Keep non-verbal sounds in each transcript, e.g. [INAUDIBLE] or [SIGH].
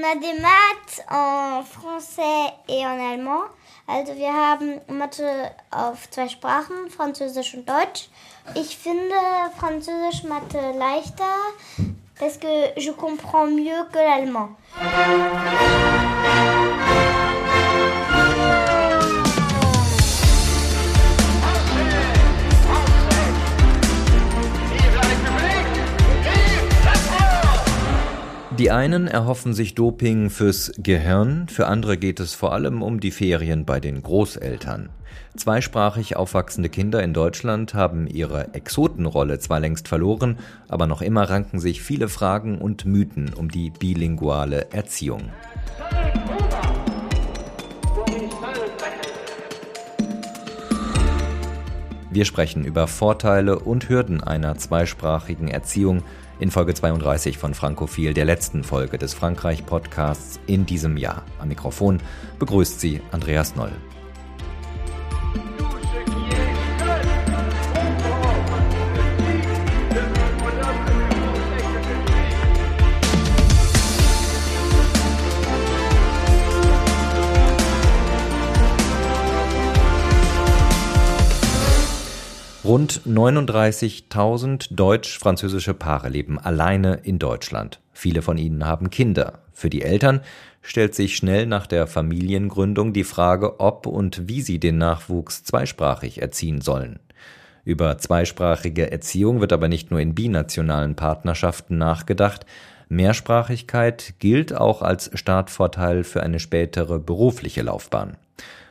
On a des maths en français et en allemand. Also wir haben Mathe auf zwei Sprachen, Französisch und Deutsch. Ich finde Französisch Mathe leichter, parce que je comprends mieux que l'allemand. Die einen erhoffen sich Doping fürs Gehirn, für andere geht es vor allem um die Ferien bei den Großeltern. Zweisprachig aufwachsende Kinder in Deutschland haben ihre Exotenrolle zwar längst verloren, aber noch immer ranken sich viele Fragen und Mythen um die bilinguale Erziehung. Wir sprechen über Vorteile und Hürden einer zweisprachigen Erziehung in Folge 32 von Frankophil, der letzten Folge des Frankreich-Podcasts in diesem Jahr. Am Mikrofon begrüßt sie Andreas Noll. Rund 39.000 deutsch-französische Paare leben alleine in Deutschland. Viele von ihnen haben Kinder. Für die Eltern stellt sich schnell nach der Familiengründung die Frage, ob und wie sie den Nachwuchs zweisprachig erziehen sollen. Über zweisprachige Erziehung wird aber nicht nur in binationalen Partnerschaften nachgedacht, Mehrsprachigkeit gilt auch als Startvorteil für eine spätere berufliche Laufbahn.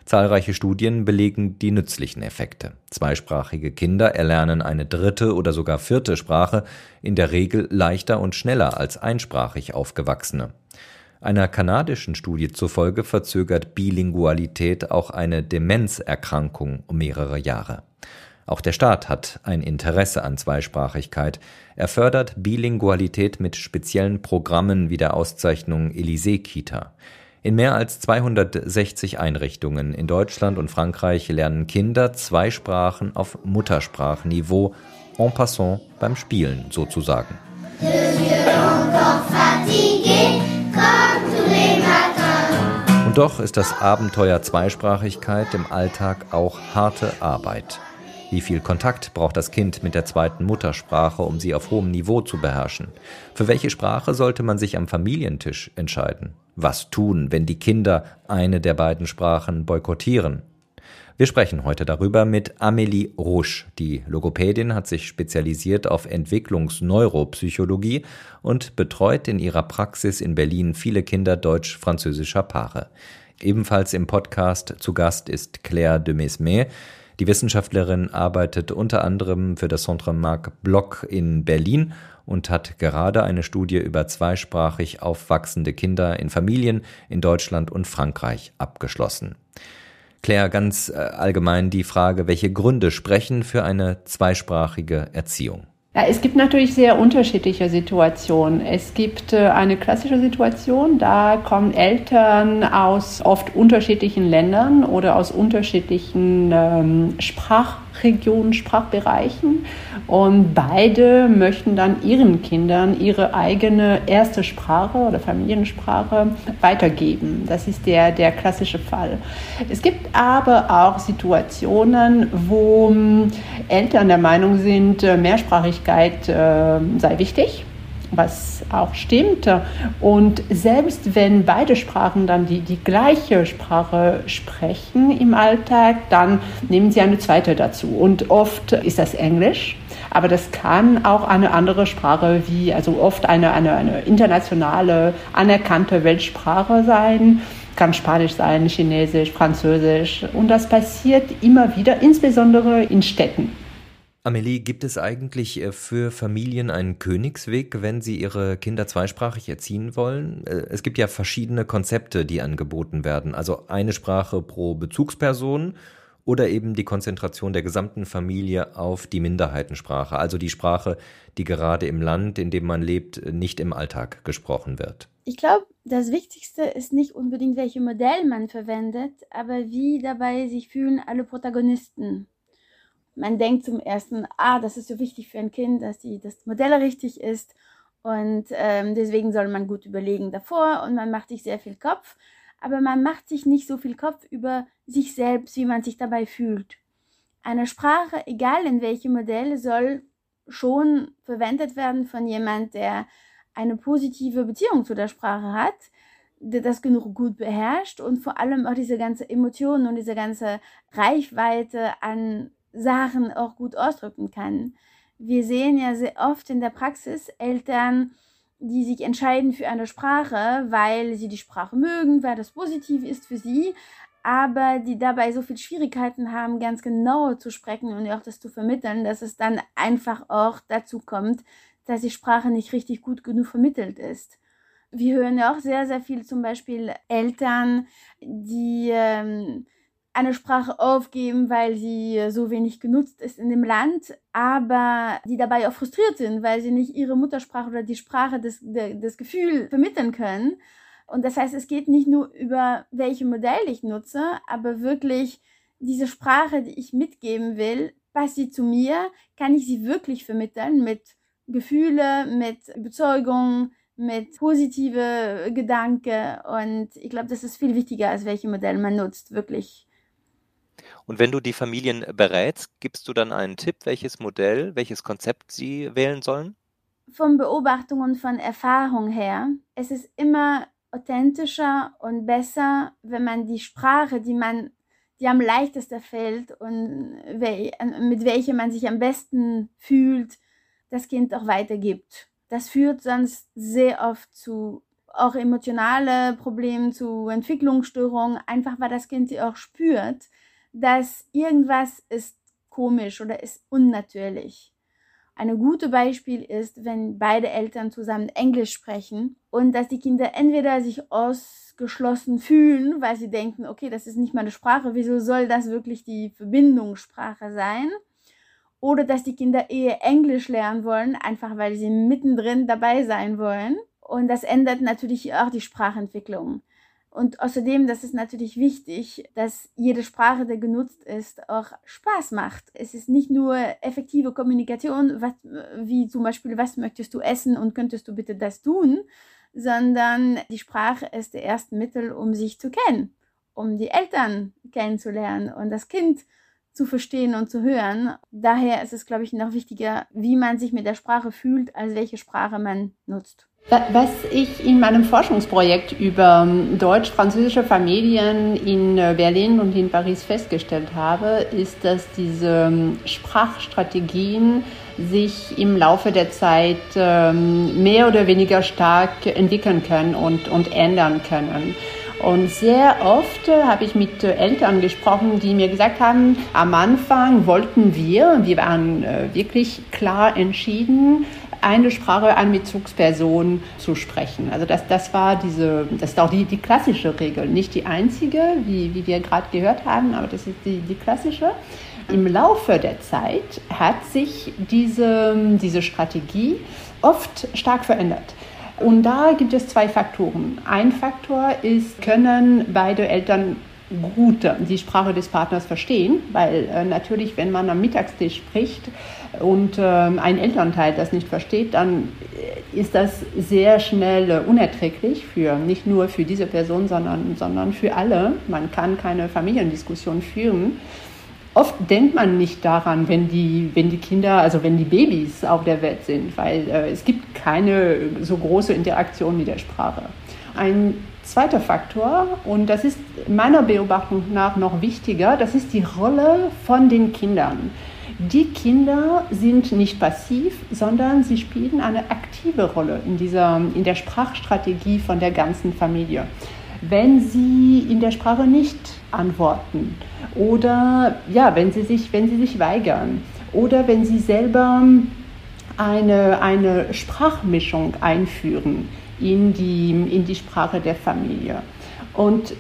Zahlreiche Studien belegen die nützlichen Effekte. Zweisprachige Kinder erlernen eine dritte oder sogar vierte Sprache in der Regel leichter und schneller als einsprachig aufgewachsene. Einer kanadischen Studie zufolge verzögert Bilingualität auch eine Demenzerkrankung um mehrere Jahre. Auch der Staat hat ein Interesse an Zweisprachigkeit. Er fördert Bilingualität mit speziellen Programmen wie der Auszeichnung Elysée Kita. In mehr als 260 Einrichtungen in Deutschland und Frankreich lernen Kinder zwei Sprachen auf Muttersprachniveau en passant beim Spielen sozusagen. Und doch ist das Abenteuer Zweisprachigkeit im Alltag auch harte Arbeit. Wie viel Kontakt braucht das Kind mit der zweiten Muttersprache, um sie auf hohem Niveau zu beherrschen? Für welche Sprache sollte man sich am Familientisch entscheiden? Was tun, wenn die Kinder eine der beiden Sprachen boykottieren? Wir sprechen heute darüber mit Amélie Rouche. Die Logopädin hat sich spezialisiert auf Entwicklungsneuropsychologie und betreut in ihrer Praxis in Berlin viele Kinder deutsch-französischer Paare. Ebenfalls im Podcast zu Gast ist Claire de Mesmet. Die Wissenschaftlerin arbeitet unter anderem für das Centre Marc Bloch in Berlin und hat gerade eine Studie über zweisprachig aufwachsende Kinder in Familien in Deutschland und Frankreich abgeschlossen. Claire, ganz äh, allgemein die Frage, welche Gründe sprechen für eine zweisprachige Erziehung? Ja, es gibt natürlich sehr unterschiedliche Situationen. Es gibt äh, eine klassische Situation, da kommen Eltern aus oft unterschiedlichen Ländern oder aus unterschiedlichen ähm, Sprach Regionen, Sprachbereichen. Und beide möchten dann ihren Kindern ihre eigene erste Sprache oder Familiensprache weitergeben. Das ist der, der klassische Fall. Es gibt aber auch Situationen, wo hm, Eltern der Meinung sind, äh, Mehrsprachigkeit äh, sei wichtig was auch stimmt. Und selbst wenn beide Sprachen dann die, die gleiche Sprache sprechen im Alltag, dann nehmen sie eine zweite dazu. Und oft ist das Englisch. Aber das kann auch eine andere Sprache wie, also oft eine, eine, eine internationale, anerkannte Weltsprache sein kann Spanisch sein, Chinesisch, Französisch. Und das passiert immer wieder, insbesondere in Städten. Amelie, gibt es eigentlich äh, für Familien einen Königsweg, wenn sie ihre Kinder zweisprachig erziehen wollen? Äh, es gibt ja verschiedene Konzepte, die angeboten werden. Also eine Sprache pro Bezugsperson oder eben die Konzentration der gesamten Familie auf die Minderheitensprache, also die Sprache, die gerade im Land, in dem man lebt, nicht im Alltag gesprochen wird. Ich glaube, das Wichtigste ist nicht unbedingt, welches Modell man verwendet, aber wie dabei sich fühlen alle Protagonisten man denkt zum ersten, ah, das ist so wichtig für ein Kind, dass die, das Modell richtig ist. Und ähm, deswegen soll man gut überlegen davor und man macht sich sehr viel Kopf, aber man macht sich nicht so viel Kopf über sich selbst, wie man sich dabei fühlt. Eine Sprache, egal in welchem Modell, soll schon verwendet werden von jemand, der eine positive Beziehung zu der Sprache hat, der das genug gut beherrscht und vor allem auch diese ganze Emotionen und diese ganze Reichweite an Sachen auch gut ausdrücken kann. Wir sehen ja sehr oft in der Praxis Eltern, die sich entscheiden für eine Sprache, weil sie die Sprache mögen, weil das positiv ist für sie, aber die dabei so viele Schwierigkeiten haben, ganz genau zu sprechen und auch das zu vermitteln, dass es dann einfach auch dazu kommt, dass die Sprache nicht richtig gut genug vermittelt ist. Wir hören ja auch sehr, sehr viel zum Beispiel Eltern, die ähm, eine Sprache aufgeben, weil sie so wenig genutzt ist in dem Land, aber die dabei auch frustriert sind, weil sie nicht ihre Muttersprache oder die Sprache des, des Gefühls vermitteln können. Und das heißt, es geht nicht nur über welche Modell ich nutze, aber wirklich diese Sprache, die ich mitgeben will, passt sie zu mir, kann ich sie wirklich vermitteln mit Gefühle, mit Überzeugung, mit positive Gedanken. Und ich glaube, das ist viel wichtiger, als welche Modell man nutzt, wirklich. Und wenn du die Familien berätst, gibst du dann einen Tipp, welches Modell, welches Konzept sie wählen sollen? Von Beobachtung und von Erfahrung her, es ist immer authentischer und besser, wenn man die Sprache, die man, die am leichtesten fällt und mit welcher man sich am besten fühlt, das Kind auch weitergibt. Das führt sonst sehr oft zu auch emotionale Problemen, zu Entwicklungsstörungen, einfach weil das Kind sie auch spürt, dass irgendwas ist komisch oder ist unnatürlich. Ein gutes Beispiel ist, wenn beide Eltern zusammen Englisch sprechen und dass die Kinder entweder sich ausgeschlossen fühlen, weil sie denken, okay, das ist nicht meine Sprache, wieso soll das wirklich die Verbindungssprache sein? Oder dass die Kinder eher Englisch lernen wollen, einfach weil sie mittendrin dabei sein wollen. Und das ändert natürlich auch die Sprachentwicklung. Und außerdem, das ist natürlich wichtig, dass jede Sprache, die genutzt ist, auch Spaß macht. Es ist nicht nur effektive Kommunikation, was, wie zum Beispiel, was möchtest du essen und könntest du bitte das tun, sondern die Sprache ist das erste Mittel, um sich zu kennen, um die Eltern kennenzulernen und das Kind zu verstehen und zu hören. Daher ist es, glaube ich, noch wichtiger, wie man sich mit der Sprache fühlt, als welche Sprache man nutzt. Was ich in meinem Forschungsprojekt über ähm, deutsch-französische Familien in äh, Berlin und in Paris festgestellt habe, ist, dass diese ähm, Sprachstrategien sich im Laufe der Zeit ähm, mehr oder weniger stark entwickeln können und, und ändern können. Und sehr oft äh, habe ich mit äh, Eltern gesprochen, die mir gesagt haben, am Anfang wollten wir, wir waren wirklich klar entschieden, eine Sprache an Bezugsperson zu sprechen. Also das, das war diese, das ist auch die, die klassische Regel, nicht die einzige, wie, wie wir gerade gehört haben, aber das ist die, die klassische. Im Laufe der Zeit hat sich diese, diese Strategie oft stark verändert. Und da gibt es zwei Faktoren. Ein Faktor ist, können beide Eltern gut die Sprache des Partners verstehen, weil äh, natürlich, wenn man am Mittagstisch spricht und äh, ein Elternteil das nicht versteht, dann ist das sehr schnell äh, unerträglich für nicht nur für diese Person, sondern, sondern für alle. Man kann keine Familiendiskussion führen. Oft denkt man nicht daran, wenn die, wenn die Kinder, also wenn die Babys auf der Welt sind, weil äh, es gibt keine so große Interaktion mit der Sprache. Ein Zweiter Faktor, und das ist meiner Beobachtung nach noch wichtiger, das ist die Rolle von den Kindern. Die Kinder sind nicht passiv, sondern sie spielen eine aktive Rolle in, dieser, in der Sprachstrategie von der ganzen Familie. Wenn sie in der Sprache nicht antworten oder ja, wenn sie sich, wenn sie sich weigern oder wenn sie selber eine, eine Sprachmischung einführen, in die, in die Sprache der Familie. Und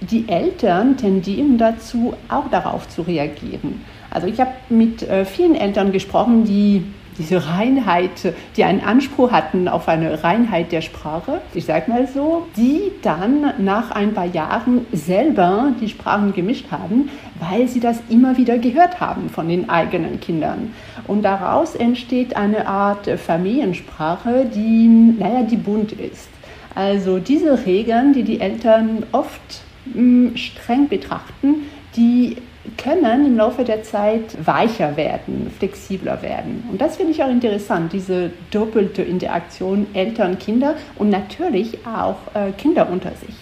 die Eltern tendieren dazu, auch darauf zu reagieren. Also ich habe mit äh, vielen Eltern gesprochen, die diese Reinheit, die einen Anspruch hatten auf eine Reinheit der Sprache, ich sage mal so, die dann nach ein paar Jahren selber die Sprachen gemischt haben, weil sie das immer wieder gehört haben von den eigenen Kindern. Und daraus entsteht eine Art Familiensprache, die, naja, die bunt ist. Also diese Regeln, die die Eltern oft mh, hm, streng betrachten, die können im Laufe der Zeit weicher werden, flexibler werden. Und das finde ich auch interessant, diese doppelte Interaktion Eltern-Kinder und natürlich auch äh, Kinder unter sich.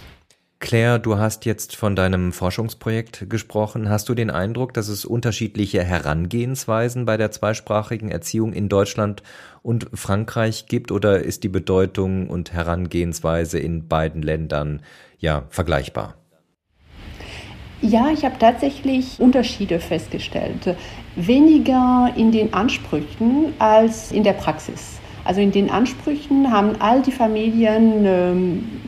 Claire, du hast jetzt von deinem Forschungsprojekt gesprochen. Hast du den Eindruck, dass es unterschiedliche Herangehensweisen bei der zweisprachigen Erziehung in Deutschland und Frankreich gibt oder ist die Bedeutung und Herangehensweise in beiden Ländern ja vergleichbar? Ja, ich habe tatsächlich Unterschiede festgestellt. Weniger in den Ansprüchen als in der Praxis. Also in den Ansprüchen haben all die Familien ähm,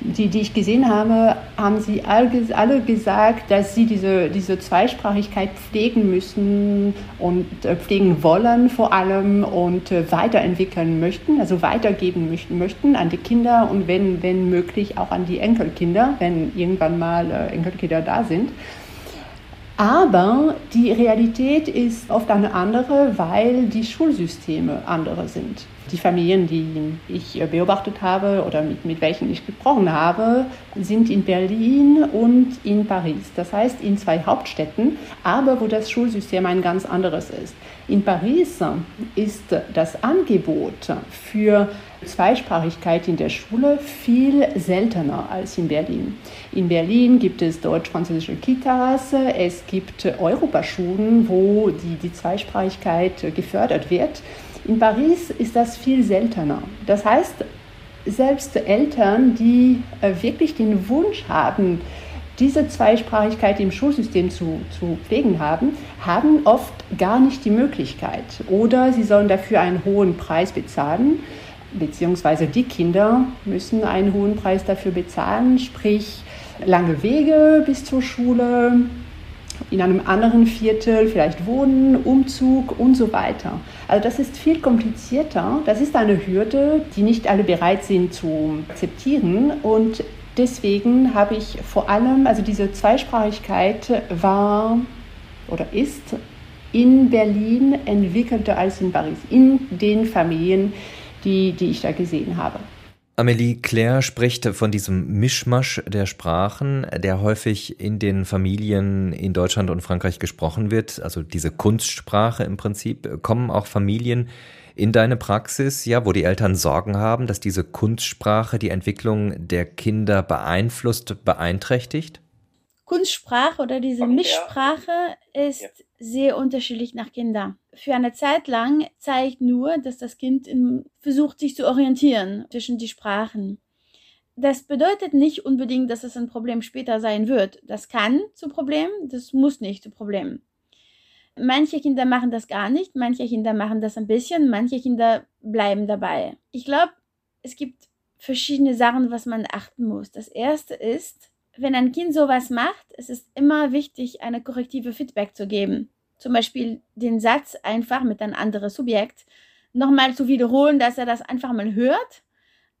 die, die ich gesehen habe, haben sie alle gesagt, dass sie diese, diese Zweisprachigkeit pflegen müssen und äh, pflegen wollen vor allem und äh, weiterentwickeln möchten, also weitergeben möchten an die Kinder und wenn, wenn möglich auch an die Enkelkinder, wenn irgendwann mal äh, Enkelkinder da sind. Aber die Realität ist oft eine andere, weil die Schulsysteme andere sind. Die Familien, die ich beobachtet habe oder mit, mit welchen ich gesprochen habe, sind in Berlin und in Paris. Das heißt in zwei Hauptstädten, aber wo das Schulsystem ein ganz anderes ist. In Paris ist das Angebot für Zweisprachigkeit in der Schule viel seltener als in Berlin. In Berlin gibt es deutsch-französische Kitas, es gibt Europaschulen, wo die, die Zweisprachigkeit gefördert wird. In Paris ist das viel seltener. Das heißt, selbst Eltern, die äh, wirklich den Wunsch haben, diese Zweisprachigkeit im Schulsystem zu, zu pflegen haben, haben oft gar nicht die Möglichkeit. Oder sie sollen dafür einen hohen Preis bezahlen, beziehungsweise die Kinder müssen einen hohen Preis dafür bezahlen, sprich lange Wege bis zur Schule, in einem anderen Viertel vielleicht wohnen, Umzug und so weiter. Also das ist viel komplizierter. Das ist eine Hürde, die nicht alle bereit sind zu akzeptieren. Und deswegen habe ich vor allem, also diese Zweisprachigkeit war oder ist in Berlin entwickelter als in Paris, in den Familien, die, die ich da gesehen habe. Amelie Claire spricht von diesem Mischmasch der Sprachen, der häufig in den Familien in Deutschland und Frankreich gesprochen wird, also diese Kunstsprache im Prinzip. Kommen auch Familien in deine Praxis, ja, wo die Eltern Sorgen haben, dass diese Kunstsprache die Entwicklung der Kinder beeinflusst, beeinträchtigt? Kunstsprache oder diese Mischsprache ist sehr unterschiedlich nach Kindern. Für eine Zeit lang zeigt nur, dass das Kind versucht, sich zu orientieren zwischen die Sprachen. Das bedeutet nicht unbedingt, dass es ein Problem später sein wird. Das kann zu Problem, das muss nicht zu Problem. Manche Kinder machen das gar nicht, manche Kinder machen das ein bisschen, manche Kinder bleiben dabei. Ich glaube, es gibt verschiedene Sachen, was man achten muss. Das erste ist, wenn ein Kind sowas macht, es ist immer wichtig, eine korrektive Feedback zu geben. Zum Beispiel den Satz einfach mit einem anderen Subjekt nochmal zu wiederholen, dass er das einfach mal hört.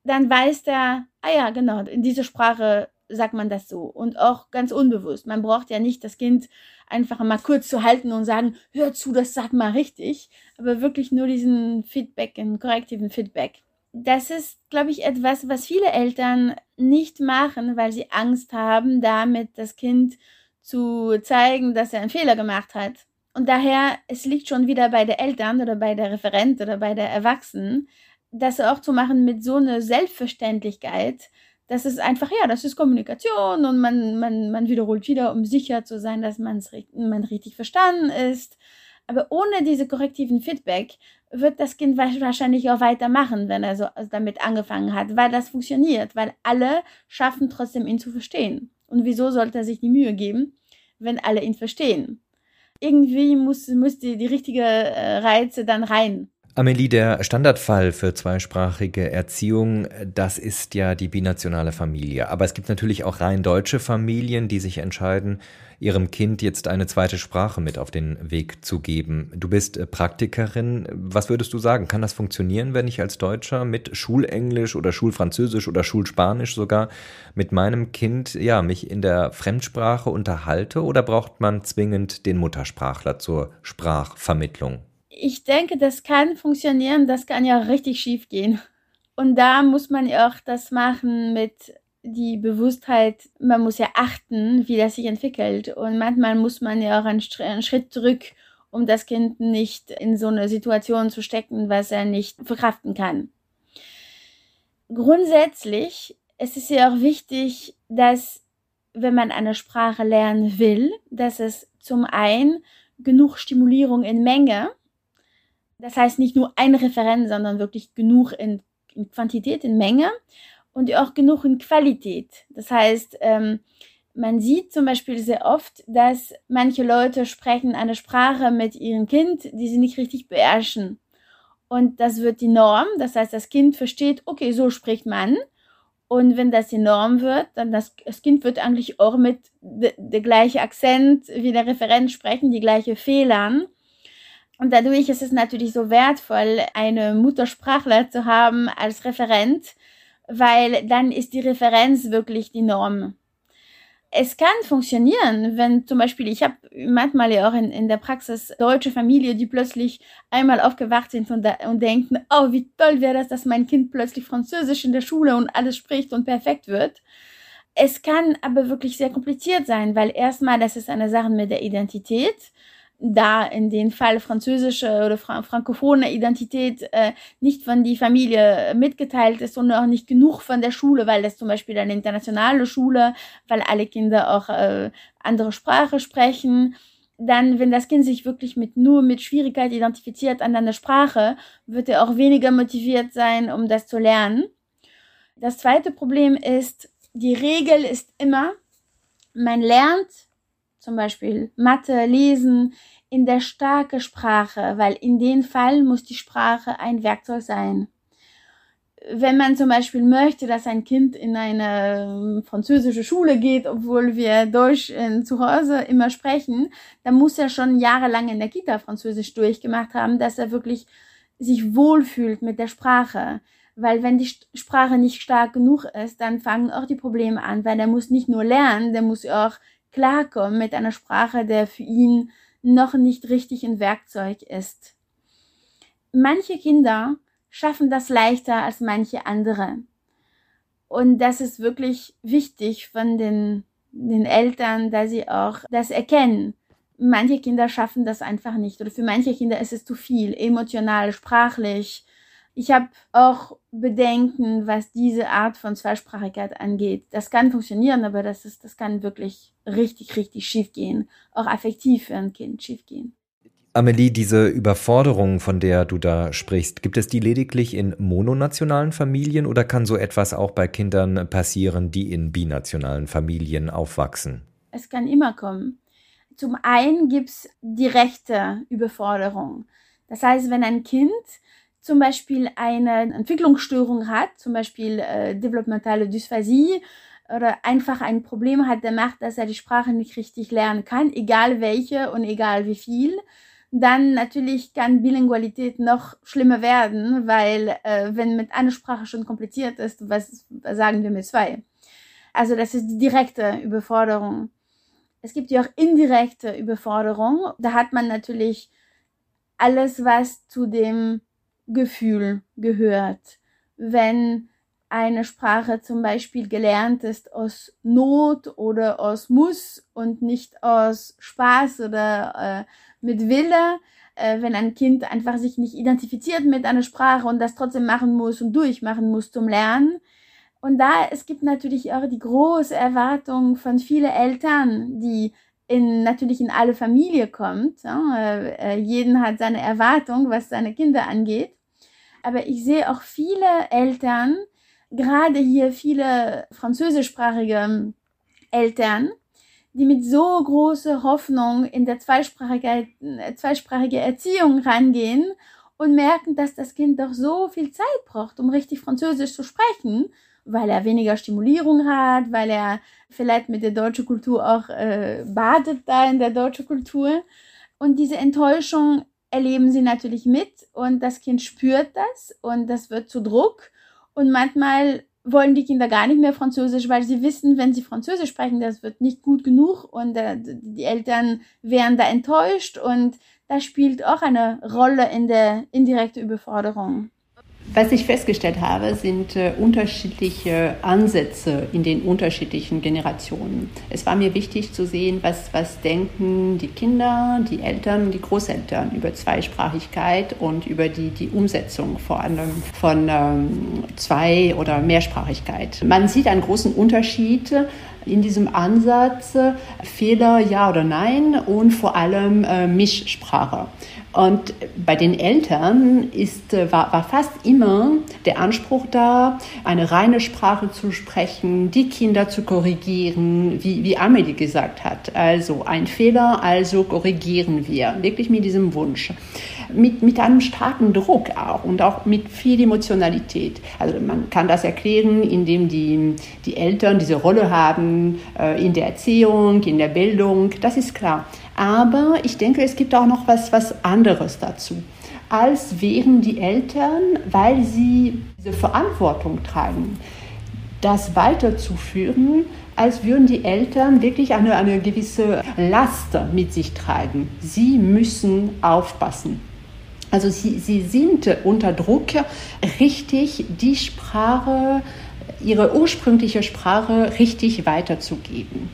Dann weiß der, ah ja, genau, in dieser Sprache sagt man das so. Und auch ganz unbewusst. Man braucht ja nicht das Kind einfach mal kurz zu halten und sagen, hör zu, das sag mal richtig. Aber wirklich nur diesen Feedback, einen korrektiven Feedback das ist, glaube ich, etwas, was viele Eltern nicht machen, weil sie Angst haben, damit das Kind zu zeigen, dass er einen Fehler gemacht hat. Und daher, es liegt schon wieder bei der Eltern oder bei der Referent oder bei der Erwachsenen, das auch zu machen mit so einer Selbstverständlichkeit, dass es einfach, ja, das ist Kommunikation und man, man, man wiederholt wieder, um sicher zu sein, dass man richtig verstanden ist. Aber ohne diese korrektiven Feedback wird das Kind wahrscheinlich auch weitermachen, wenn er so damit angefangen hat, weil das funktioniert, weil alle schaffen trotzdem ihn zu verstehen. Und wieso sollte er sich die Mühe geben, wenn alle ihn verstehen? Irgendwie muss, muss die, die richtige äh, Reize dann rein. Amelie, der Standardfall für zweisprachige Erziehung, das ist ja die binationale Familie. Aber es gibt natürlich auch rein deutsche Familien, die sich entscheiden, ihrem Kind jetzt eine zweite Sprache mit auf den Weg zu geben. Du bist äh, Praktikerin. Was würdest du sagen? Kann das funktionieren, wenn ich als Deutscher mit Schulenglisch oder Schulfranzösisch oder Schulspanisch sogar mit meinem Kind, ja, mich in der Fremdsprache unterhalte? Oder braucht man zwingend den Muttersprachler zur Sprachvermittlung? Ich denke, das kann funktionieren, das kann ja richtig schief gehen. Und da muss man ja auch das machen mit die Bewusstheit, man muss ja achten, wie das sich entwickelt. Und manchmal muss man ja auch einen, Schritt zurück, um das Kind nicht in so eine Situation zu stecken, was er nicht verkraften kann. Grundsätzlich es ist ja auch wichtig, dass wenn man eine Sprache lernen will, dass es zum einen genug Stimulierung in Menge das heißt nicht nur ein Referent, sondern wirklich genug in, in Quantität, in Menge und auch genug in Qualität. Das heißt, ähm, man sieht zum Beispiel sehr oft, dass manche Leute sprechen eine Sprache mit ihrem Kind, die sie nicht richtig beherrschen. Und das wird die Norm. Das heißt, das Kind versteht, okay, so spricht man. Und wenn das die Norm wird, dann das, das Kind wird eigentlich auch mit der gleiche Akzent wie der Referent sprechen, die gleiche Fehlern. Und dadurch ist es natürlich so wertvoll, eine Muttersprachler zu haben als Referent, weil dann ist die Referenz wirklich die Norm. Es kann funktionieren, wenn zum Beispiel, ich habe manchmal ja auch in, in der Praxis deutsche Familie, die plötzlich einmal aufgewacht sind und, da, und denken, oh, wie toll wäre das, dass mein Kind plötzlich Französisch in der Schule und alles spricht und perfekt wird. Es kann aber wirklich sehr kompliziert sein, weil erstmal, das ist eine Sache mit der Identität da in den Fall französische oder fra frankophone Identität äh, nicht von die Familie mitgeteilt ist und auch nicht genug von der Schule, weil das zum Beispiel eine internationale Schule, weil alle Kinder auch äh, andere Sprache sprechen. Dann, wenn das Kind sich wirklich mit nur mit Schwierigkeit identifiziert an einer Sprache, wird er auch weniger motiviert sein, um das zu lernen. Das zweite Problem ist, die Regel ist immer, man lernt zum Beispiel Mathe, Lesen, in der starke Sprache, weil in dem Fall muss die Sprache ein Werkzeug sein. Wenn man zum Beispiel möchte, dass ein Kind in eine ähm, französische Schule geht, obwohl wir Deutsch in, zu Hause immer sprechen, dann muss er schon jahrelang in der Kita Französisch durchgemacht haben, dass er wirklich sich wohlfühlt mit der Sprache. Weil wenn die Sprache nicht stark genug ist, dann fangen auch die Probleme an, weil er muss nicht nur lernen, der muss auch klarkommen mit einer Sprache, der für ihn noch nicht richtig ein Werkzeug ist. Manche Kinder schaffen das leichter als manche andere. Und das ist wirklich wichtig von den, den Eltern, dass sie auch das erkennen. Manche Kinder schaffen das einfach nicht oder für manche Kinder ist es zu viel, emotional, sprachlich, ich habe auch Bedenken, was diese Art von Zweisprachigkeit angeht. Das kann funktionieren, aber das, ist, das kann wirklich richtig, richtig schief gehen. Auch affektiv für ein Kind schief gehen. Amelie, diese Überforderung, von der du da sprichst, gibt es die lediglich in mononationalen Familien oder kann so etwas auch bei Kindern passieren, die in binationalen Familien aufwachsen? Es kann immer kommen. Zum einen gibt es direkte Überforderung. Das heißt, wenn ein Kind zum Beispiel eine Entwicklungsstörung hat, zum Beispiel äh, developmentale Dysphasie oder einfach ein Problem hat, der macht, dass er die Sprache nicht richtig lernen kann, egal welche und egal wie viel, dann natürlich kann Bilingualität noch schlimmer werden, weil äh, wenn mit einer Sprache schon kompliziert ist, was, was sagen wir mit zwei? Also das ist die direkte Überforderung. Es gibt ja auch indirekte Überforderung. Da hat man natürlich alles, was zu dem Gefühl gehört. Wenn eine Sprache zum Beispiel gelernt ist aus Not oder aus Muss und nicht aus Spaß oder äh, mit Wille, äh, wenn ein Kind einfach sich nicht identifiziert mit einer Sprache und das trotzdem machen muss und durchmachen muss zum Lernen. Und da, es gibt natürlich auch die große Erwartung von vielen Eltern, die in, natürlich in alle Familie kommt. Ja? Äh, äh jeden hat seine Erwartung, was seine Kinder angeht. Aber ich sehe auch viele Eltern, gerade hier viele französischsprachige Eltern, die mit so großer Hoffnung in der zweisprachige, zweisprachige Erziehung rangehen und merken, dass das Kind doch so viel Zeit braucht, um richtig Französisch zu sprechen, weil er weniger Stimulierung hat, weil er vielleicht mit der deutschen Kultur auch äh, badet da in der deutschen Kultur. Und diese Enttäuschung erleben sie natürlich mit und das Kind spürt das und das wird zu Druck. Und manchmal wollen die Kinder gar nicht mehr Französisch, weil sie wissen, wenn sie Französisch sprechen, das wird nicht gut genug und äh, die Eltern wären da enttäuscht und das spielt auch eine Rolle in der indirekten Überforderung. Was ich festgestellt habe, sind äh, unterschiedliche Ansätze in den unterschiedlichen Generationen. Es war mir wichtig zu sehen, was, was denken die Kinder, die Eltern die Großeltern über Zweisprachigkeit und über die, die Umsetzung vor allem von ähm, Zwei- oder Mehrsprachigkeit. Man sieht einen großen Unterschied in diesem Ansatz Fehler ja oder nein und vor allem äh, Mischsprache. Und bei den Eltern ist, äh, war, war fast immer der Anspruch da, eine reine Sprache zu sprechen, die Kinder zu korrigieren, wie, wie Amelie gesagt hat. Also ein Fehler, also korrigieren wir. Wirklich mit diesem Wunsch. Mit, mit einem starken Druck auch und auch mit viel Emotionalität. Also man kann das erklären, indem die, die Eltern diese Rolle haben äh, in der Erziehung, in der Bildung. Das ist klar. Aber ich denke, es gibt auch noch was, was anderes dazu. Als wären die Eltern, weil sie diese Verantwortung tragen, das weiterzuführen, als würden die Eltern wirklich eine, eine gewisse Last mit sich tragen. Sie müssen aufpassen. Also sie, sie sind unter Druck, richtig die Sprache, ihre ursprüngliche Sprache richtig weiterzugeben.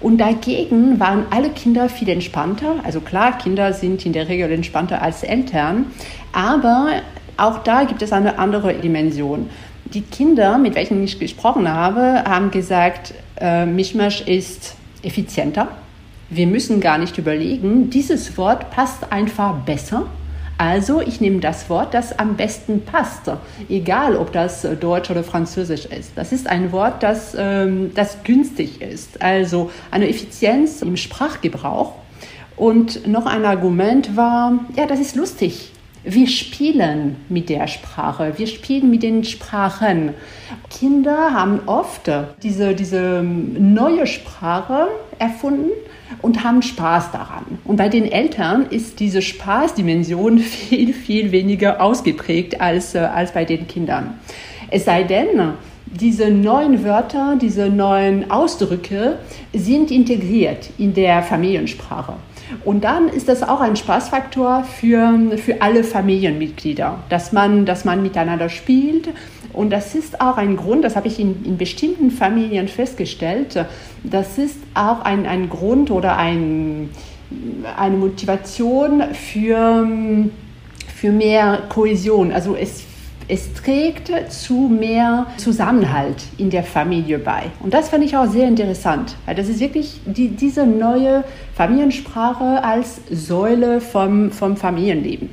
Und dagegen waren alle Kinder viel entspannter. Also klar, Kinder sind in der Regel entspannter als Eltern, aber auch da gibt es eine andere Dimension. Die Kinder, mit welchen ich gesprochen habe, haben gesagt, äh, Mischmasch ist effizienter. Wir müssen gar nicht überlegen, dieses Wort passt einfach besser also ich nehme das Wort, das am besten passt, egal ob das Deutsch oder Französisch ist. Das ist ein Wort, das, ähm, das günstig ist, also eine Effizienz im Sprachgebrauch. Und noch ein Argument war, ja, das ist lustig. Wir spielen mit der Sprache, wir spielen mit den Sprachen. Kinder haben oft diese, diese neue Sprache erfunden und haben Spaß daran. Und bei den Eltern ist diese Spaßdimension [LAUGHS] viel, viel weniger ausgeprägt als, äh, als bei den Kindern. Es sei denn, diese neuen Wörter, diese neuen Ausdrücke sind integriert in der Familiensprache. Und dann ist das auch ein Spaßfaktor für, für alle Familienmitglieder, dass man, dass man miteinander spielt. Und das ist auch ein Grund, das habe ich in, in bestimmten Familien festgestellt, das ist auch ein, ein Grund oder ein, eine Motivation für, für mehr Kohäsion. Also es es trägt zu mehr Zusammenhalt in der Familie bei. Und das fand ich auch sehr interessant, weil das ist wirklich die, diese neue Familiensprache als Säule vom, vom Familienleben.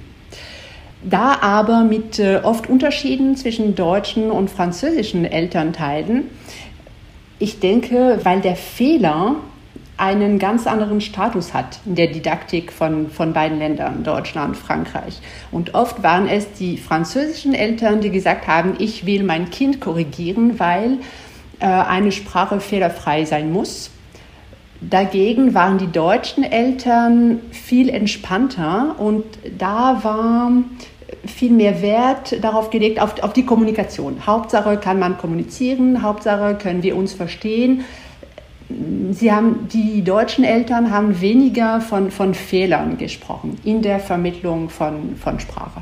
Da aber mit äh, oft Unterschieden zwischen deutschen und französischen Elternteilen, ich denke, weil der Fehler einen ganz anderen Status hat in der Didaktik von, von beiden Ländern, Deutschland, Frankreich. Und oft waren es die französischen Eltern, die gesagt haben, ich will mein Kind korrigieren, weil äh, eine Sprache fehlerfrei sein muss. Dagegen waren die deutschen Eltern viel entspannter und da war viel mehr Wert darauf gelegt, auf, auf die Kommunikation. Hauptsache kann man kommunizieren, Hauptsache können wir uns verstehen. Sie haben, die deutschen Eltern haben weniger von, von Fehlern gesprochen in der Vermittlung von, von Sprache.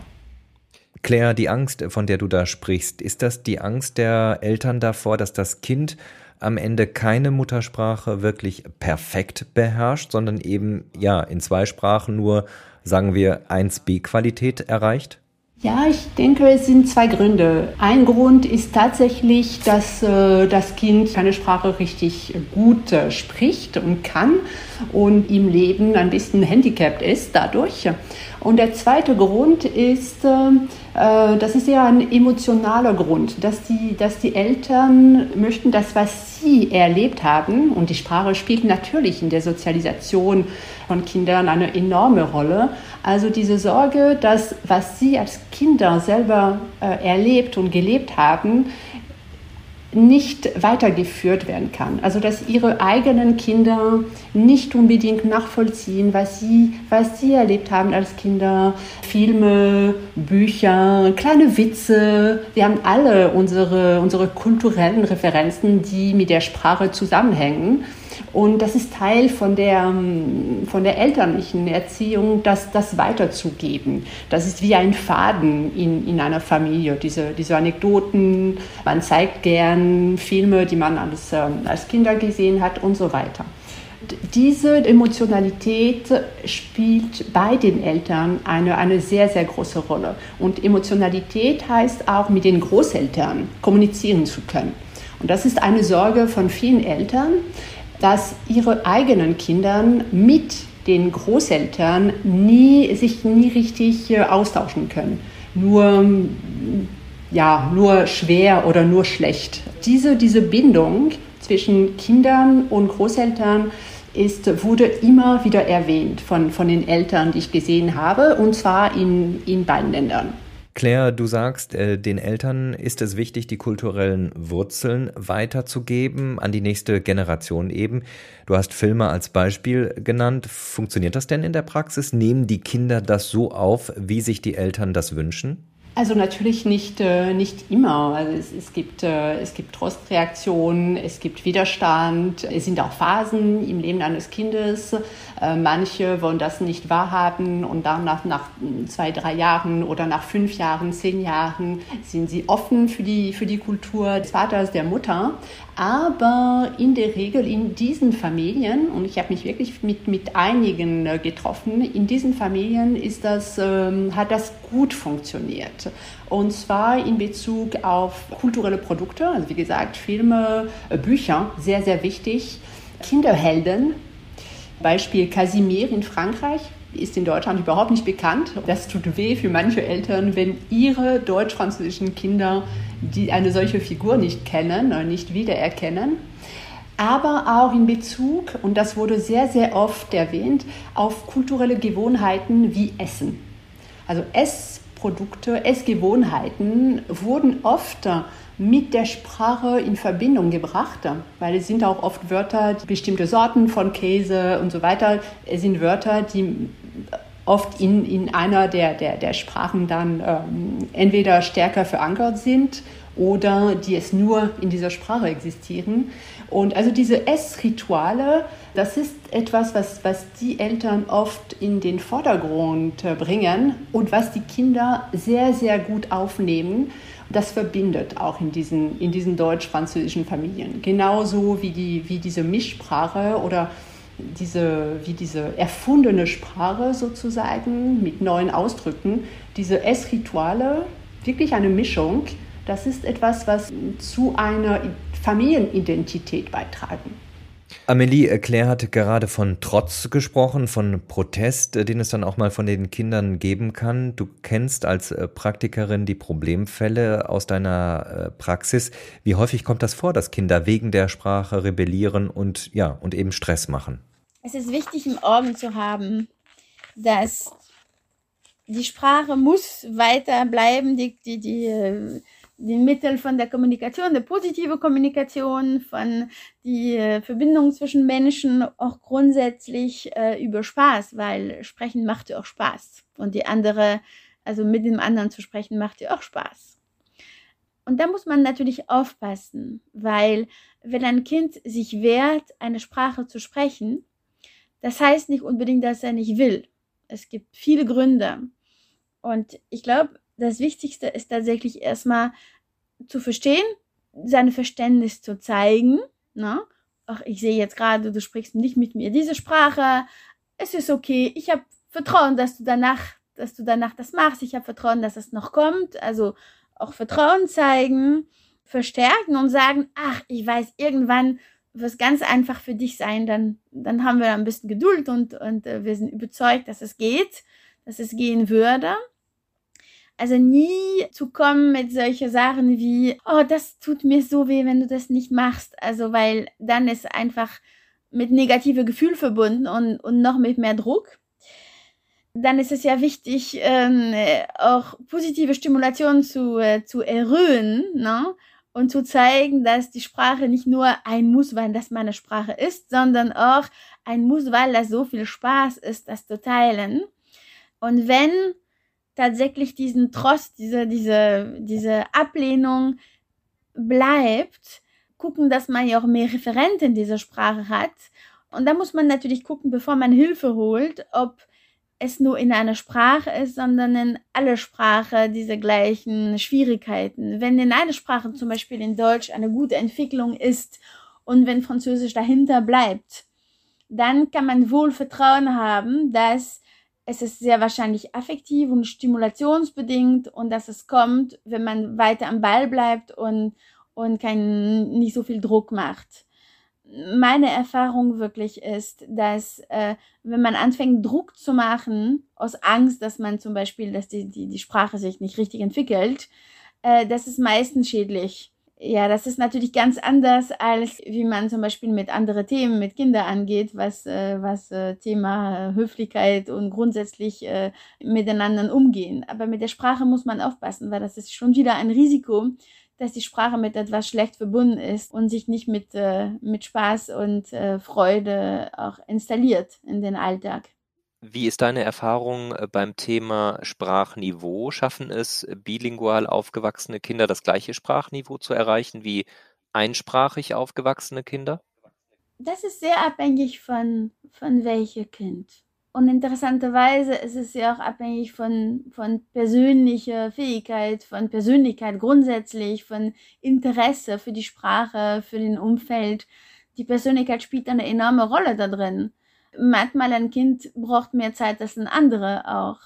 Claire, die Angst, von der du da sprichst, ist das die Angst der Eltern davor, dass das Kind am Ende keine Muttersprache wirklich perfekt beherrscht, sondern eben ja in zwei Sprachen nur, sagen wir, 1b-Qualität erreicht? Ja, ich denke, es sind zwei Gründe. Ein Grund ist tatsächlich, dass äh, das Kind keine Sprache richtig gut äh, spricht und kann und im Leben ein bisschen handicapped ist dadurch. Und der zweite Grund ist, äh, das ist ja ein emotionaler Grund, dass die, dass die Eltern möchten, dass was sie erlebt haben, und die Sprache spielt natürlich in der Sozialisation von Kindern eine enorme Rolle. Also diese Sorge, dass was sie als Kinder selber äh, erlebt und gelebt haben, nicht weitergeführt werden kann. Also dass ihre eigenen Kinder nicht unbedingt nachvollziehen, was sie, was sie erlebt haben als Kinder. Filme, Bücher, kleine Witze. Wir haben alle unsere, unsere kulturellen Referenzen, die mit der Sprache zusammenhängen. Und das ist Teil von der, ähm, von der elterlichen Erziehung, das, das weiterzugeben. Das ist wie ein Faden in, in einer Familie, diese, diese Anekdoten. Man zeigt gern Filme, die man als, ähm, als Kinder gesehen hat und so weiter. Diese Emotionalität spielt bei den Eltern eine, eine sehr, sehr große Rolle. Und Emotionalität heißt auch, mit den Großeltern kommunizieren zu können. Und das ist eine Sorge von vielen Eltern, dass ihre eigenen Kinder mit den Großeltern nie, sich nie richtig äh, austauschen können. Nur, ja, nur schwer oder nur schlecht. Diese, diese Bindung zwischen Kindern und Großeltern ist, wurde immer wieder erwähnt von, von den Eltern, die ich gesehen habe, und zwar in, in beiden Ländern. Claire, du sagst, äh, den Eltern ist es wichtig, die kulturellen Wurzeln weiterzugeben an die nächste Generation eben. Du hast Filme als Beispiel genannt. Funktioniert das denn in der Praxis? Nehmen die Kinder das so auf, wie sich die Eltern das wünschen? Also natürlich nicht, äh, nicht immer. Also es, es, gibt, äh, es gibt Trostreaktionen, es gibt Widerstand, es sind auch Phasen im Leben eines Kindes. Äh, manche wollen das nicht wahrhaben und dann nach, nach zwei, drei Jahren oder nach fünf Jahren, zehn Jahren sind sie offen für die, für die Kultur des Vaters, der Mutter. Aber in der Regel in diesen Familien, und ich habe mich wirklich mit, mit einigen äh, getroffen, in diesen Familien ist das, ähm, hat das gut funktioniert. Und zwar in Bezug auf kulturelle Produkte, also wie gesagt, Filme, äh, Bücher, sehr, sehr wichtig. Kinderhelden, Beispiel Casimir in Frankreich, ist in Deutschland überhaupt nicht bekannt. Das tut weh für manche Eltern, wenn ihre deutsch-französischen Kinder die eine solche Figur nicht kennen oder nicht wiedererkennen. Aber auch in Bezug, und das wurde sehr, sehr oft erwähnt, auf kulturelle Gewohnheiten wie Essen. Also Essprodukte, Essgewohnheiten wurden oft mit der Sprache in Verbindung gebracht, weil es sind auch oft Wörter, bestimmte Sorten von Käse und so weiter, es sind Wörter, die oft in, in einer der, der, der Sprachen dann ähm, entweder stärker verankert sind oder die es nur in dieser Sprache existieren. Und also diese Essrituale, das ist etwas, was, was die Eltern oft in den Vordergrund äh, bringen und was die Kinder sehr, sehr gut aufnehmen. Das verbindet auch in diesen, in diesen deutsch-französischen Familien. Genauso wie, die, wie diese Mischsprache oder diese, wie diese erfundene Sprache sozusagen mit neuen Ausdrücken, diese Essrituale, wirklich eine Mischung, das ist etwas, was zu einer Familienidentität beitragen. Amelie Claire hat gerade von Trotz gesprochen, von Protest, den es dann auch mal von den Kindern geben kann. Du kennst als äh, Praktikerin die Problemfälle aus deiner äh, Praxis. Wie häufig kommt das vor, dass Kinder wegen der Sprache rebellieren und ja, und eben Stress machen? Es ist wichtig im Augen zu haben, dass die Sprache muss weiter bleiben, die, die, die, äh, die Mittel von der Kommunikation, der positive Kommunikation, von die äh, Verbindung zwischen Menschen auch grundsätzlich äh, über Spaß, weil sprechen macht ja auch Spaß und die andere, also mit dem anderen zu sprechen macht ja auch Spaß. Und da muss man natürlich aufpassen, weil wenn ein Kind sich wehrt, eine Sprache zu sprechen, das heißt nicht unbedingt, dass er nicht will. Es gibt viele Gründe. Und ich glaube, das Wichtigste ist tatsächlich erstmal zu verstehen, sein Verständnis zu zeigen. Ne? Ach, ich sehe jetzt gerade, du sprichst nicht mit mir diese Sprache. Es ist okay. Ich habe Vertrauen, dass du danach, dass du danach das machst. Ich habe Vertrauen, dass es noch kommt. Also auch Vertrauen zeigen, verstärken und sagen, ach, ich weiß, irgendwann wird es ganz einfach für dich sein, dann, dann haben wir ein bisschen Geduld und, und äh, wir sind überzeugt, dass es geht. dass es gehen würde. Also nie zu kommen mit solchen Sachen wie, oh, das tut mir so weh, wenn du das nicht machst. Also, weil dann ist einfach mit negative Gefühl verbunden und, und noch mit mehr Druck. Dann ist es ja wichtig, ähm, auch positive Stimulation zu, äh, zu erhöhen, ne? und zu zeigen, dass die Sprache nicht nur ein Muss, weil das meine Sprache ist, sondern auch ein Muss, weil das so viel Spaß ist, das zu teilen. Und wenn tatsächlich diesen Trost, diese, diese, diese Ablehnung bleibt, gucken, dass man ja auch mehr Referenten in dieser Sprache hat. Und da muss man natürlich gucken, bevor man Hilfe holt, ob es nur in einer Sprache ist, sondern in alle Sprachen diese gleichen Schwierigkeiten. Wenn in einer Sprache, zum Beispiel in Deutsch, eine gute Entwicklung ist und wenn Französisch dahinter bleibt, dann kann man wohl Vertrauen haben, dass es ist sehr wahrscheinlich affektiv und stimulationsbedingt und dass es kommt, wenn man weiter am Ball bleibt und, und kein, nicht so viel Druck macht meine Erfahrung wirklich ist, dass äh, wenn man anfängt, Druck zu machen, aus Angst, dass man zum Beispiel, dass die, die, die Sprache sich nicht richtig entwickelt, äh, das ist meistens schädlich. Ja, das ist natürlich ganz anders, als wie man zum Beispiel mit anderen Themen, mit Kindern angeht, was, äh, was äh, Thema Höflichkeit und grundsätzlich äh, miteinander umgehen. Aber mit der Sprache muss man aufpassen, weil das ist schon wieder ein Risiko, dass die Sprache mit etwas schlecht verbunden ist und sich nicht mit, äh, mit Spaß und äh, Freude auch installiert in den Alltag. Wie ist deine Erfahrung äh, beim Thema Sprachniveau? Schaffen es bilingual aufgewachsene Kinder das gleiche Sprachniveau zu erreichen wie einsprachig aufgewachsene Kinder? Das ist sehr abhängig von, von welchem Kind. Und interessanterweise ist es ja auch abhängig von, von persönlicher Fähigkeit, von Persönlichkeit grundsätzlich, von Interesse für die Sprache, für den Umfeld. Die Persönlichkeit spielt eine enorme Rolle da drin. Manchmal ein Kind braucht mehr Zeit als ein andere auch.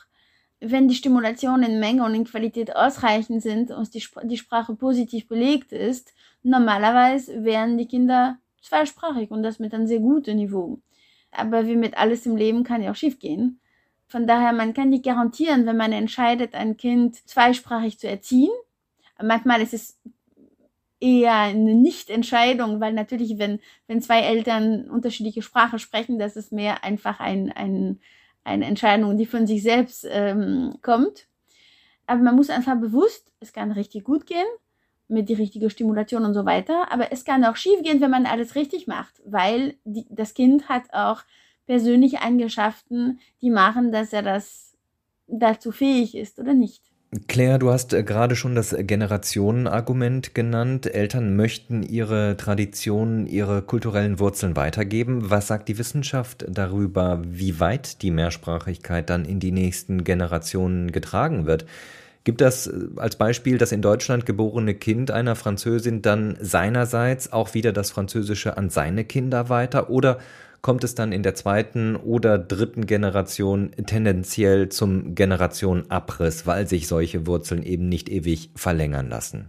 Wenn die Stimulation in Menge und in Qualität ausreichend sind und die, die Sprache positiv belegt ist, normalerweise wären die Kinder zweisprachig und das mit einem sehr guten Niveau. Aber wie mit alles im Leben kann ja auch schief gehen. Von daher, man kann nicht garantieren, wenn man entscheidet, ein Kind zweisprachig zu erziehen. Manchmal ist es eher eine Nicht-Entscheidung, weil natürlich, wenn, wenn zwei Eltern unterschiedliche Sprachen sprechen, das ist mehr einfach ein, ein, eine Entscheidung, die von sich selbst ähm, kommt. Aber man muss einfach bewusst, es kann richtig gut gehen mit die richtige Stimulation und so weiter. Aber es kann auch schief gehen, wenn man alles richtig macht, weil die, das Kind hat auch persönliche Eigenschaften, die machen, dass er das dazu fähig ist oder nicht. Claire, du hast äh, gerade schon das Generationenargument genannt. Eltern möchten ihre Traditionen, ihre kulturellen Wurzeln weitergeben. Was sagt die Wissenschaft darüber, wie weit die Mehrsprachigkeit dann in die nächsten Generationen getragen wird? Gibt das äh, als Beispiel das in Deutschland geborene Kind einer Französin dann seinerseits auch wieder das Französische an seine Kinder weiter oder kommt es dann in der zweiten oder dritten Generation tendenziell zum Generationenabriss, weil sich solche Wurzeln eben nicht ewig verlängern lassen?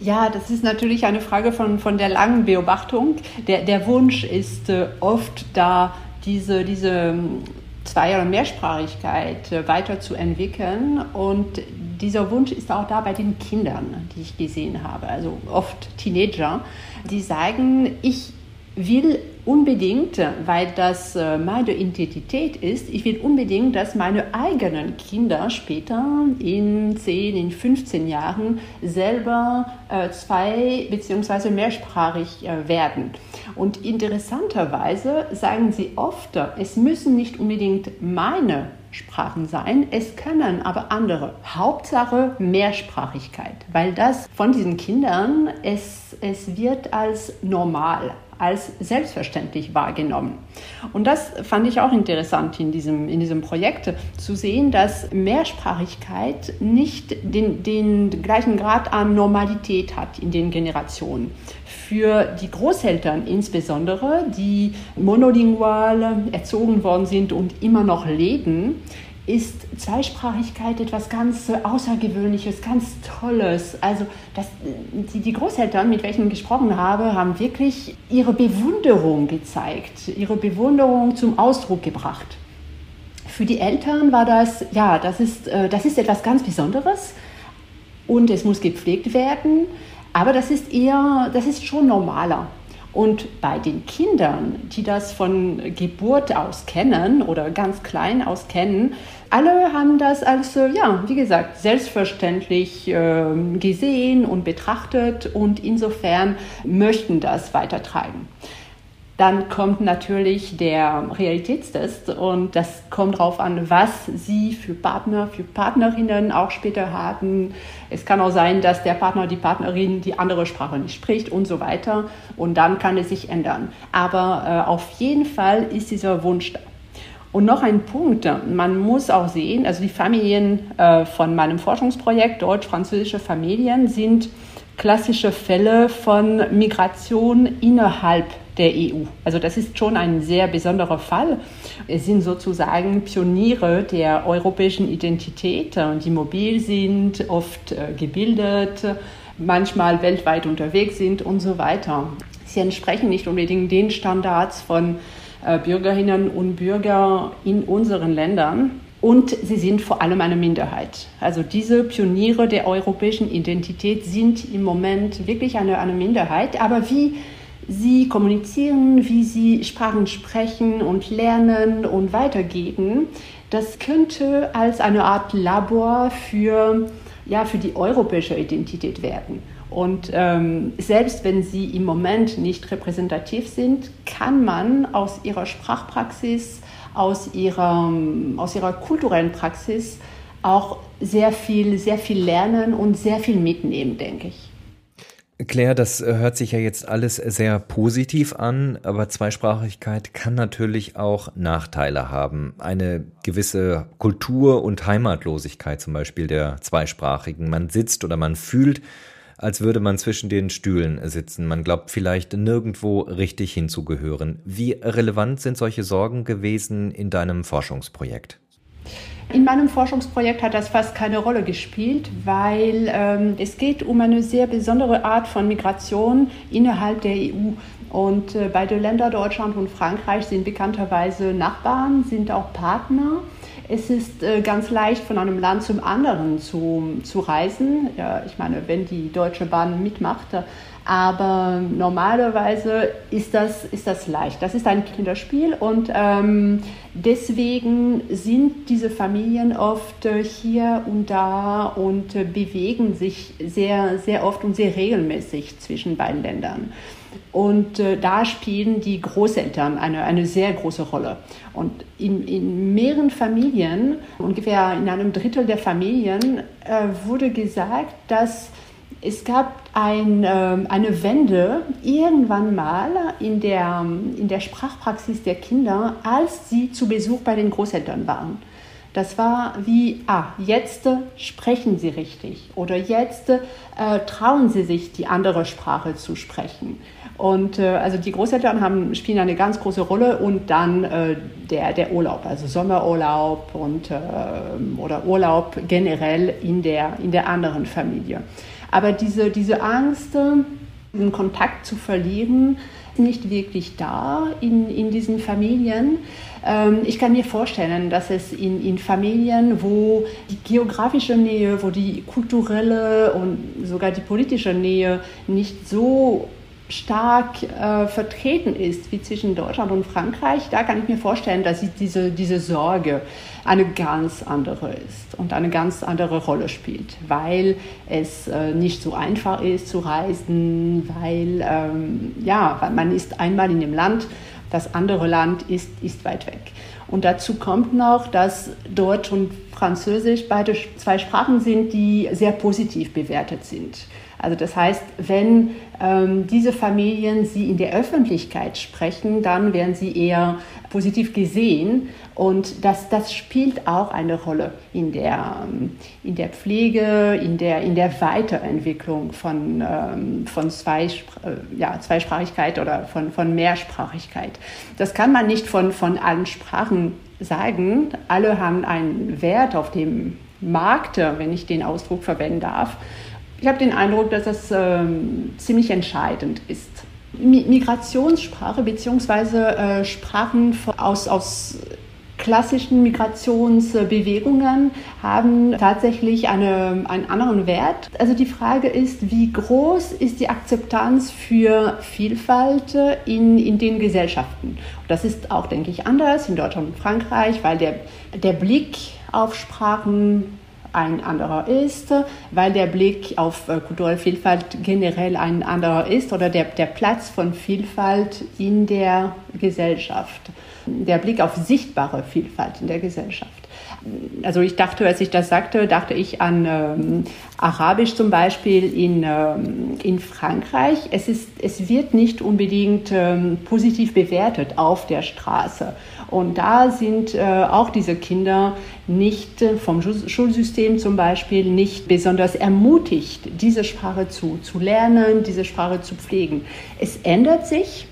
Ja, das ist natürlich eine Frage von, von der langen Beobachtung. Der, der Wunsch ist äh, oft da, diese, diese ähm, Zwei- oder Mehrsprachigkeit äh, weiterzuentwickeln. Und dieser Wunsch ist auch da bei den Kindern, die ich gesehen habe, also oft Teenager, die sagen, ich will unbedingt, weil das äh, meine Identität ist, ich will unbedingt, dass meine eigenen Kinder später in 10, in 15 Jahren selber äh, zwei- bzw. mehrsprachig äh, werden. Und interessanterweise sagen sie oft, es müssen nicht unbedingt meine Sprachen sein. Es können aber andere. Hauptsache Mehrsprachigkeit, weil das von diesen Kindern, es, es wird als normal, als selbstverständlich wahrgenommen. Und das fand ich auch interessant in diesem, in diesem Projekt, zu sehen, dass Mehrsprachigkeit nicht den, den gleichen Grad an Normalität hat in den Generationen. Für die Großeltern insbesondere, die monolingual erzogen worden sind und immer noch leben, ist Zweisprachigkeit etwas ganz Außergewöhnliches, ganz Tolles. Also das, die, die Großeltern, mit welchen ich gesprochen habe, haben wirklich ihre Bewunderung gezeigt, ihre Bewunderung zum Ausdruck gebracht Für die Eltern war das, ja, das ist, äh, das ist etwas ganz Besonderes und es muss gepflegt werden, aber das ist eher, das ist schon normaler. Und bei den Kindern, die das von Geburt aus kennen oder ganz klein aus kennen, alle haben das als, ja, wie gesagt, selbstverständlich äh, gesehen und betrachtet und insofern möchten das weitertreiben. Dann kommt natürlich der Realitätstest und das kommt darauf an, was Sie für Partner, für Partnerinnen auch später haben. Es kann auch sein, dass der Partner, die Partnerin die andere Sprache nicht spricht und so weiter und dann kann es sich ändern. Aber äh, auf jeden Fall ist dieser Wunsch da. Und noch ein Punkt, man muss auch sehen, also die Familien äh, von meinem Forschungsprojekt Deutsch-Französische Familien sind klassische Fälle von Migration innerhalb der EU. Also das ist schon ein sehr besonderer Fall. Es sind sozusagen Pioniere der europäischen Identität, die mobil sind, oft äh, gebildet, manchmal weltweit unterwegs sind und so weiter. Sie entsprechen nicht unbedingt den Standards von äh, Bürgerinnen und Bürgern in unseren Ländern. Und sie sind vor allem eine Minderheit. Also diese Pioniere der europäischen Identität sind im Moment wirklich eine, eine Minderheit. Aber wie sie kommunizieren, wie sie Sprachen sprechen und lernen und weitergeben, das könnte als eine Art Labor für, ja, für die europäische Identität werden. Und ähm, selbst wenn sie im Moment nicht repräsentativ sind, kann man aus ihrer Sprachpraxis aus ihrer, aus ihrer kulturellen Praxis auch sehr viel, sehr viel lernen und sehr viel mitnehmen, denke ich. Claire, das äh, hört sich ja jetzt alles sehr positiv an, aber Zweisprachigkeit kann natürlich auch Nachteile haben. Eine gewisse Kultur- und Heimatlosigkeit zum Beispiel der Zweisprachigen. Man sitzt oder man fühlt als würde man zwischen den Stühlen sitzen. Man glaubt vielleicht nirgendwo richtig hinzugehören. Wie relevant sind solche Sorgen gewesen in deinem Forschungsprojekt? In meinem Forschungsprojekt hat das fast keine Rolle gespielt, weil ähm, es geht um eine sehr besondere Art von Migration innerhalb der EU. Und äh, beide Länder, Deutschland und Frankreich, sind bekannterweise Nachbarn, sind auch Partner. Es ist äh, ganz leicht, von einem Land zum anderen zu, zu reisen. Ja, ich meine, wenn die Deutsche Bahn mitmacht. Aber normalerweise ist das, ist das leicht. Das ist ein Kinderspiel und ähm, deswegen sind diese Familien oft äh, hier und da und äh, bewegen sich sehr, sehr oft und sehr regelmäßig zwischen beiden Ländern. Und äh, da spielen die Großeltern eine, eine sehr große Rolle. Und in, in mehreren Familien, ungefähr in einem Drittel der Familien, äh, wurde gesagt, dass es gab ein, äh, eine Wende irgendwann mal in der, in der Sprachpraxis der Kinder, als sie zu Besuch bei den Großeltern waren. Das war wie, ah, jetzt sprechen sie richtig oder jetzt äh, trauen sie sich, die andere Sprache zu sprechen. Und äh, also die Großeltern haben, spielen eine ganz große Rolle und dann äh, der, der Urlaub, also Sommerurlaub und, äh, oder Urlaub generell in der, in der anderen Familie. Aber diese, diese Angst, den Kontakt zu verlieren, nicht wirklich da in, in diesen Familien. Ähm, ich kann mir vorstellen, dass es in, in Familien, wo die geografische Nähe, wo die kulturelle und sogar die politische Nähe nicht so stark äh, vertreten ist wie zwischen Deutschland und Frankreich, da kann ich mir vorstellen, dass diese, diese Sorge eine ganz andere ist und eine ganz andere Rolle spielt, weil es äh, nicht so einfach ist zu reisen, weil ähm, ja, man ist einmal in dem Land, das andere Land ist, ist weit weg. Und dazu kommt noch, dass Deutsch und Französisch beide zwei Sprachen sind, die sehr positiv bewertet sind. Also das heißt, wenn ähm, diese Familien sie in der Öffentlichkeit sprechen, dann werden sie eher positiv gesehen und das, das spielt auch eine Rolle in der, ähm, in der Pflege, in der, in der Weiterentwicklung von, ähm, von Zweispr äh, ja, Zweisprachigkeit oder von, von Mehrsprachigkeit. Das kann man nicht von, von allen Sprachen sagen. Alle haben einen Wert auf dem Markt, wenn ich den Ausdruck verwenden darf. Ich habe den Eindruck, dass das ähm, ziemlich entscheidend ist. Migrationssprache bzw. Äh, Sprachen aus, aus klassischen Migrationsbewegungen haben tatsächlich eine, einen anderen Wert. Also die Frage ist, wie groß ist die Akzeptanz für Vielfalt in, in den Gesellschaften? Das ist auch, denke ich, anders in Deutschland und Frankreich, weil der, der Blick auf Sprachen ein anderer ist, weil der Blick auf äh, kulturelle Vielfalt generell ein anderer ist oder der, der Platz von Vielfalt in der Gesellschaft, der Blick auf sichtbare Vielfalt in der Gesellschaft. Also ich dachte, als ich das sagte, dachte ich an ähm, Arabisch zum Beispiel in, ähm, in Frankreich. Es, ist, es wird nicht unbedingt ähm, positiv bewertet auf der Straße. Und da sind äh, auch diese Kinder nicht äh, vom Schulsystem zum Beispiel nicht besonders ermutigt, diese Sprache zu, zu lernen, diese Sprache zu pflegen. Es ändert sich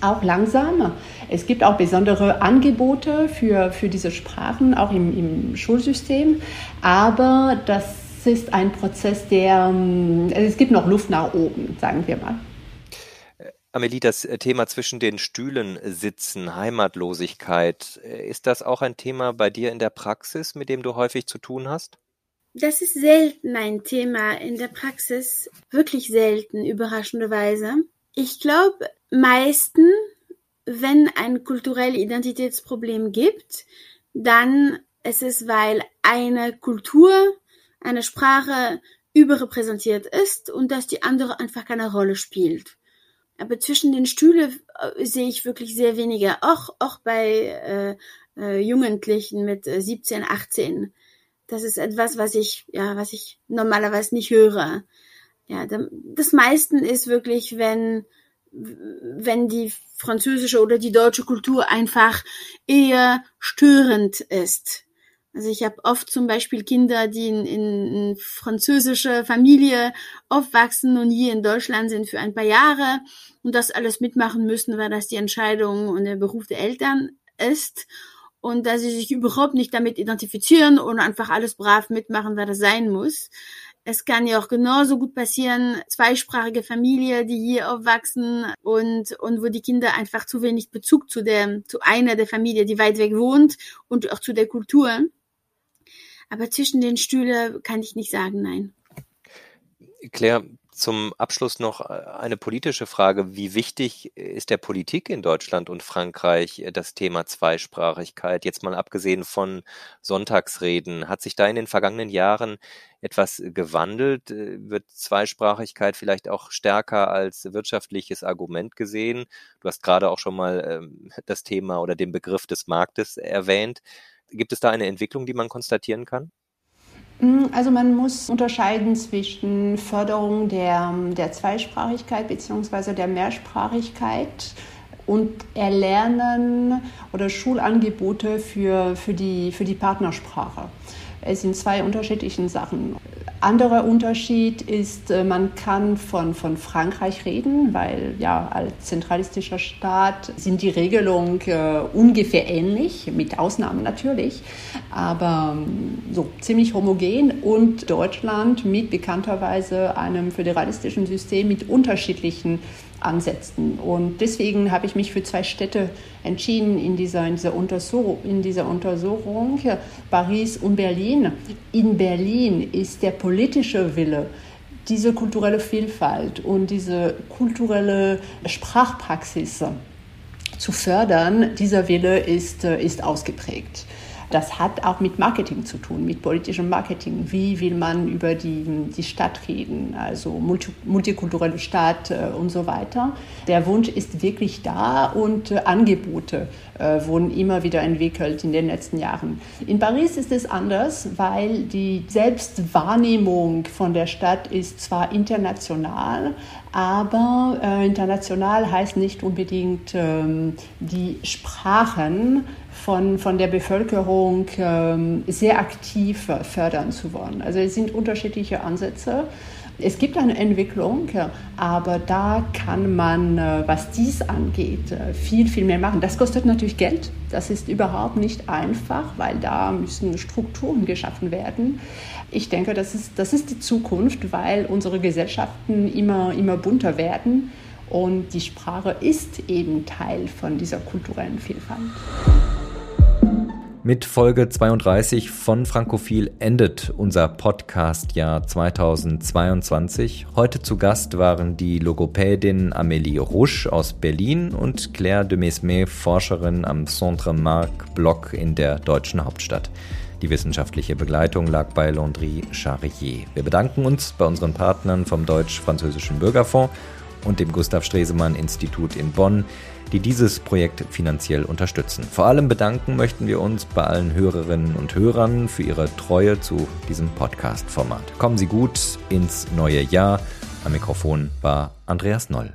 auch langsam. Es gibt auch besondere Angebote für, für diese Sprachen, auch im, im Schulsystem. Aber das ist ein Prozess, der, ähm, also es gibt noch Luft nach oben, sagen wir mal. Amelie, das äh, Thema zwischen den Stühlen sitzen, Heimatlosigkeit, äh, ist das auch ein Thema bei dir in der Praxis, mit dem du häufig zu tun hast? Das ist selten ein Thema in der Praxis, wirklich selten, überraschenderweise. Ich glaube, meisten, wenn ein kulturelles Identitätsproblem gibt, dann ist es, weil eine Kultur, eine Sprache überrepräsentiert ist und dass die andere einfach keine Rolle spielt. Aber zwischen den Stühlen äh, sehe ich wirklich sehr wenige, auch, auch bei äh, äh, Jugendlichen mit äh, 17, 18. Das ist etwas, was ich, ja, was ich normalerweise nicht höre. Ja, das meisten ist wirklich, wenn, wenn die französische oder die deutsche Kultur einfach eher störend ist. Also ich habe oft zum Beispiel Kinder, die in, in französischer Familie aufwachsen und hier in Deutschland sind für ein paar Jahre und das alles mitmachen müssen, weil das die Entscheidung und der Beruf der Eltern ist und dass sie sich überhaupt nicht damit identifizieren und einfach alles brav mitmachen, weil das sein muss. Es kann ja auch genauso gut passieren, zweisprachige Familie, die hier aufwachsen und, und wo die Kinder einfach zu wenig Bezug zu der, zu einer der Familie, die weit weg wohnt und auch zu der Kultur aber zwischen den Stühle kann ich nicht sagen, nein. Claire, zum Abschluss noch äh, eine politische Frage. Wie wichtig ist der Politik in Deutschland und Frankreich äh, das Thema Zweisprachigkeit? Jetzt mal abgesehen von Sonntagsreden. Hat sich da in den vergangenen Jahren etwas gewandelt? Äh, wird Zweisprachigkeit vielleicht auch stärker als wirtschaftliches Argument gesehen? Du hast gerade auch schon mal ähm, das Thema oder den Begriff des Marktes erwähnt. Gibt es da eine Entwicklung, die man konstatieren kann? Mm, also man muss unterscheiden zwischen Förderung der, der Zweisprachigkeit bzw. der Mehrsprachigkeit und Erlernen oder Schulangebote für, für, die, für die Partnersprache. Es sind zwei unterschiedliche Sachen. Anderer Unterschied ist, äh, man kann von, von Frankreich reden, weil ja als zentralistischer Staat sind die Regelungen äh, ungefähr ähnlich, mit Ausnahmen natürlich, aber ähm, so ziemlich homogen und Deutschland mit bekannterweise einem föderalistischen System mit unterschiedlichen ansetzen. Und deswegen habe ich mich für zwei Städte entschieden in dieser, in dieser, Untersuchung, in dieser Untersuchung, Paris und Berlin. In Berlin ist der politische Wille, diese kulturelle Vielfalt und diese kulturelle Sprachpraxis zu fördern, dieser Wille ist, ist ausgeprägt. Das hat auch mit Marketing zu tun, mit politischem Marketing. Wie will man über die, die Stadt reden, also multi, multikulturelle Stadt äh, und so weiter. Der Wunsch ist wirklich da und äh, Angebote äh, wurden immer wieder entwickelt in den letzten Jahren. In Paris ist es anders, weil die Selbstwahrnehmung von der Stadt ist zwar international, aber international heißt nicht unbedingt ähm, die Sprachen von, von der Bevölkerung ähm, sehr aktiv fördern zu wollen. Also es sind unterschiedliche Ansätze. Es gibt eine Entwicklung, aber da kann man, äh, was dies angeht, äh, viel, viel mehr machen. Das kostet natürlich Geld. Das ist überhaupt nicht einfach, weil da müssen Strukturen geschaffen werden. Ich denke, das ist, das ist die Zukunft, weil unsere Gesellschaften immer, immer bunter werden und die Sprache ist eben Teil von dieser kulturellen Vielfalt. Mit Folge 32 von Frankophil endet unser Podcast-Jahr 2022. Heute zu Gast waren die Logopädin Amélie Rouche aus Berlin und Claire de Mesmet, Forscherin am Centre Marc Bloch in der deutschen Hauptstadt. Die wissenschaftliche Begleitung lag bei Landry Charrier. Wir bedanken uns bei unseren Partnern vom Deutsch-Französischen Bürgerfonds und dem Gustav Stresemann Institut in Bonn die dieses Projekt finanziell unterstützen. Vor allem bedanken möchten wir uns bei allen Hörerinnen und Hörern für ihre Treue zu diesem Podcast-Format. Kommen Sie gut ins neue Jahr. Am Mikrofon war Andreas Noll.